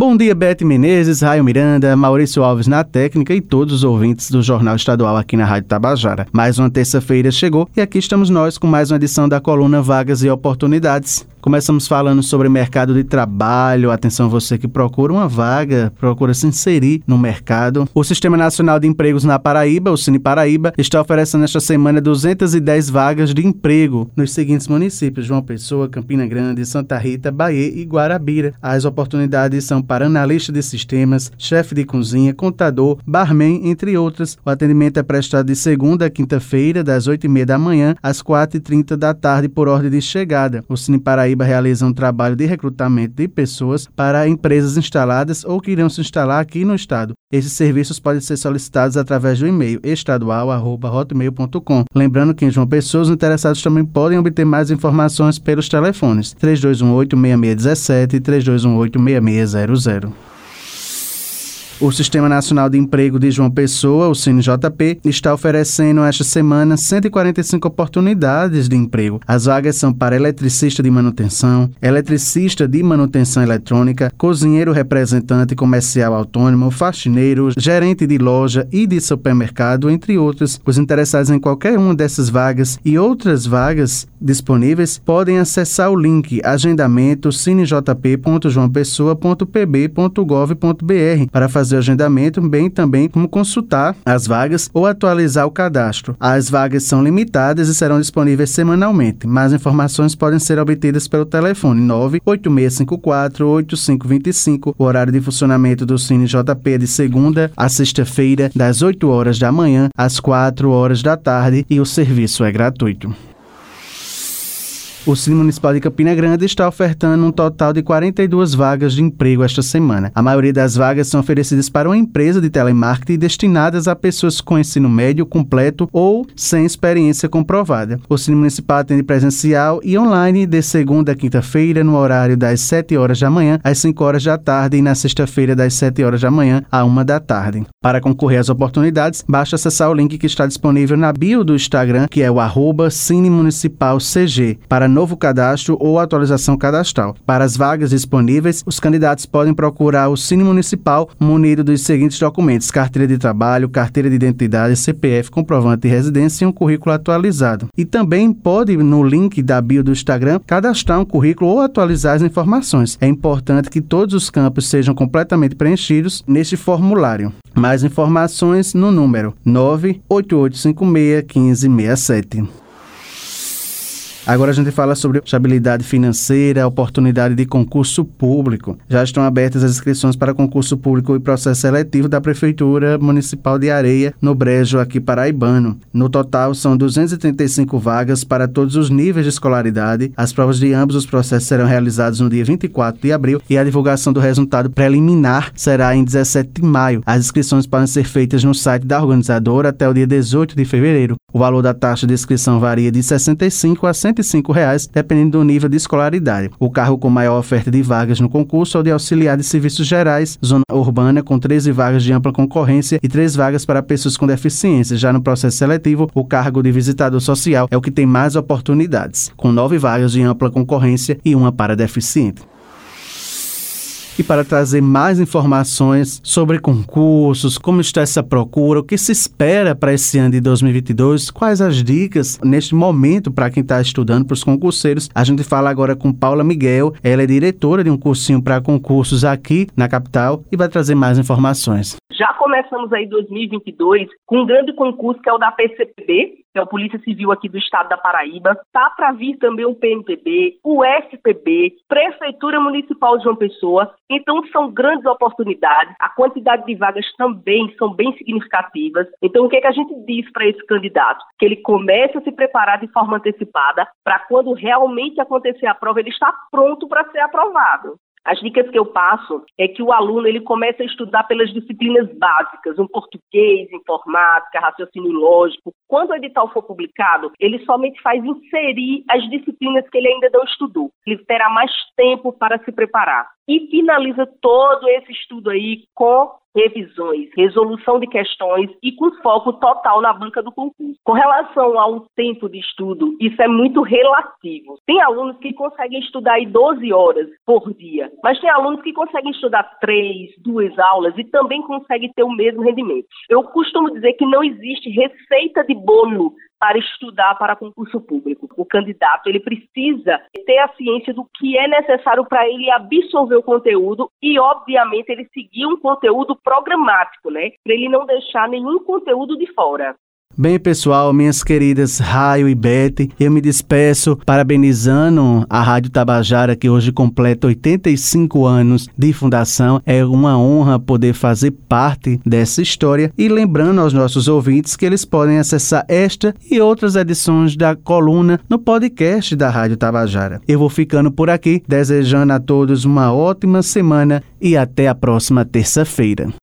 Bom dia, Bete Menezes, Raio Miranda, Maurício Alves na técnica e todos os ouvintes do Jornal Estadual aqui na Rádio Tabajara. Mais uma terça-feira chegou e aqui estamos nós com mais uma edição da coluna Vagas e Oportunidades. Começamos falando sobre mercado de trabalho. Atenção você que procura uma vaga, procura se inserir no mercado. O Sistema Nacional de Empregos na Paraíba, o Cine Paraíba, está oferecendo esta semana 210 vagas de emprego nos seguintes municípios: João Pessoa, Campina Grande, Santa Rita, Bahia e Guarabira. As oportunidades são para analista de sistemas, chefe de cozinha, contador, barman, entre outras. O atendimento é prestado de segunda a quinta-feira, das 8h30 da manhã às 4h30 da tarde, por ordem de chegada. O Cine Paraíba realiza um trabalho de recrutamento de pessoas para empresas instaladas ou que irão se instalar aqui no estado. Esses serviços podem ser solicitados através do e-mail estadual@hotmail.com. Lembrando que em João Pessoa os interessados também podem obter mais informações pelos telefones 3218 6617 e 3218 6600. O Sistema Nacional de Emprego de João Pessoa, o CineJP, está oferecendo esta semana 145 oportunidades de emprego. As vagas são para eletricista de manutenção, eletricista de manutenção eletrônica, cozinheiro representante comercial autônomo, faxineiro, gerente de loja e de supermercado, entre outros. Os interessados em qualquer uma dessas vagas e outras vagas disponíveis podem acessar o link agendamento cinejp.joaopessoa.pb.gov.br para fazer fazer o agendamento, bem também como consultar as vagas ou atualizar o cadastro. As vagas são limitadas e serão disponíveis semanalmente. Mais informações podem ser obtidas pelo telefone 98654-8525. O horário de funcionamento do Cine JP é de segunda a sexta-feira, das 8 horas da manhã às 4 horas da tarde e o serviço é gratuito. O Cine Municipal de Campina Grande está ofertando um total de 42 vagas de emprego esta semana. A maioria das vagas são oferecidas para uma empresa de telemarketing destinadas a pessoas com ensino médio completo ou sem experiência comprovada. O Cine Municipal atende presencial e online de segunda a quinta-feira, no horário das 7 horas da manhã às 5 horas da tarde e na sexta-feira das 7 horas da manhã à 1 da tarde. Para concorrer às oportunidades, basta acessar o link que está disponível na bio do Instagram, que é o arroba Cine Municipal CG. Para novo cadastro ou atualização cadastral. Para as vagas disponíveis, os candidatos podem procurar o Cine Municipal munido dos seguintes documentos: carteira de trabalho, carteira de identidade, CPF, comprovante de residência e um currículo atualizado. E também pode, no link da bio do Instagram, cadastrar um currículo ou atualizar as informações. É importante que todos os campos sejam completamente preenchidos neste formulário. Mais informações no número 98856 1567. Agora a gente fala sobre estabilidade financeira, oportunidade de concurso público. Já estão abertas as inscrições para concurso público e processo seletivo da Prefeitura Municipal de Areia, no Brejo, aqui paraibano. No total, são 235 vagas para todos os níveis de escolaridade. As provas de ambos os processos serão realizadas no dia 24 de abril e a divulgação do resultado preliminar será em 17 de maio. As inscrições podem ser feitas no site da organizadora até o dia 18 de fevereiro. O valor da taxa de inscrição varia de R$ 65 a 105 reais, dependendo do nível de escolaridade. O cargo com maior oferta de vagas no concurso é o de auxiliar de serviços gerais, zona urbana, com 13 vagas de ampla concorrência e 3 vagas para pessoas com deficiência. Já no processo seletivo, o cargo de visitador social é o que tem mais oportunidades, com 9 vagas de ampla concorrência e uma para deficiente e para trazer mais informações sobre concursos, como está essa procura, o que se espera para esse ano de 2022, quais as dicas neste momento para quem está estudando para os concurseiros. A gente fala agora com Paula Miguel, ela é diretora de um cursinho para concursos aqui na capital e vai trazer mais informações. Já começamos aí 2022 com um grande concurso que é o da PCPB, que é o Polícia Civil aqui do estado da Paraíba. Tá para vir também o PMPB, o FPB, Prefeitura Municipal de João Pessoa. Então são grandes oportunidades. A quantidade de vagas também são bem significativas. Então o que, é que a gente diz para esse candidato? Que ele comece a se preparar de forma antecipada para quando realmente acontecer a prova ele está pronto para ser aprovado. As dicas que eu passo é que o aluno ele começa a estudar pelas disciplinas básicas, um português, informática, raciocínio lógico. Quando o edital for publicado, ele somente faz inserir as disciplinas que ele ainda não estudou. Ele terá mais tempo para se preparar. E finaliza todo esse estudo aí com revisões, resolução de questões e com foco total na banca do concurso. Com relação ao tempo de estudo, isso é muito relativo. Tem alunos que conseguem estudar aí 12 horas por dia, mas tem alunos que conseguem estudar três, duas aulas e também conseguem ter o mesmo rendimento. Eu costumo dizer que não existe receita de bolo para estudar para concurso público. O candidato ele precisa ter a ciência do que é necessário para ele absorver o conteúdo e, obviamente, ele seguir um conteúdo programático, né? Para ele não deixar nenhum conteúdo de fora. Bem, pessoal, minhas queridas Raio e Bete, eu me despeço parabenizando a Rádio Tabajara, que hoje completa 85 anos de fundação. É uma honra poder fazer parte dessa história e lembrando aos nossos ouvintes que eles podem acessar esta e outras edições da coluna no podcast da Rádio Tabajara. Eu vou ficando por aqui, desejando a todos uma ótima semana e até a próxima terça-feira.